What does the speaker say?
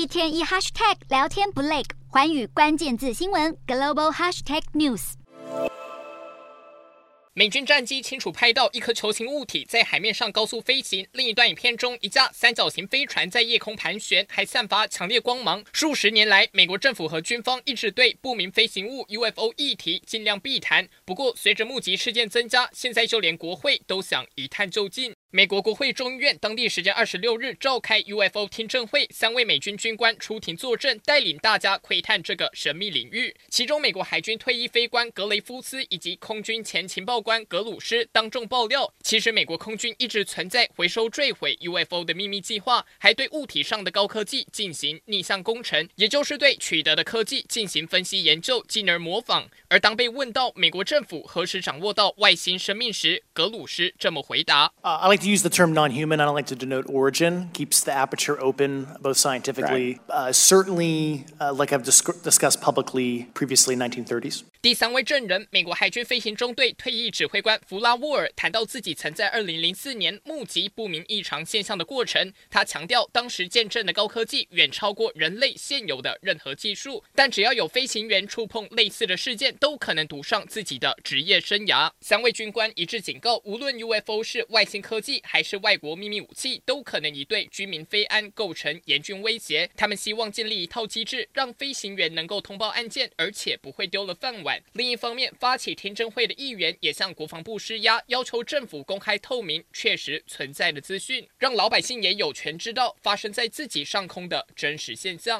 一天一 hashtag 聊天不累，寰宇关键字新闻 global hashtag news。美军战机清楚拍到一颗球形物体在海面上高速飞行。另一段影片中，一架三角形飞船在夜空盘旋，还散发强烈光芒。数十年来，美国政府和军方一直对不明飞行物 UFO 议题尽量避谈。不过，随着目击事件增加，现在就连国会都想一探究竟。美国国会众议院当地时间二十六日召开 UFO 听证会，三位美军军官出庭作证，带领大家窥探这个神秘领域。其中，美国海军退役飞官格雷夫斯以及空军前情报官格鲁斯当众爆料，其实美国空军一直存在回收坠毁 UFO 的秘密计划，还对物体上的高科技进行逆向工程，也就是对取得的科技进行分析研究，进而模仿。而当被问到美国政府何时掌握到外星生命时，格鲁斯这么回答。Uh, to use the term non-human. I don't like to denote origin. Keeps the aperture open, both scientifically, right. uh, certainly, uh, like I've dis discussed publicly previously, 1930s. 第三位证人，美国海军飞行中队退役指挥官弗拉沃尔谈到自己曾在2004年目击不明异常现象的过程。他强调，当时见证的高科技远超过人类现有的任何技术，但只要有飞行员触碰类似的事件，都可能赌上自己的职业生涯。三位军官一致警告，无论 UFO 是外星科技。还是外国秘密武器，都可能以对居民飞安构成严峻威胁。他们希望建立一套机制，让飞行员能够通报案件，而且不会丢了饭碗。另一方面，发起听证会的议员也向国防部施压，要求政府公开透明确实存在的资讯，让老百姓也有权知道发生在自己上空的真实现象。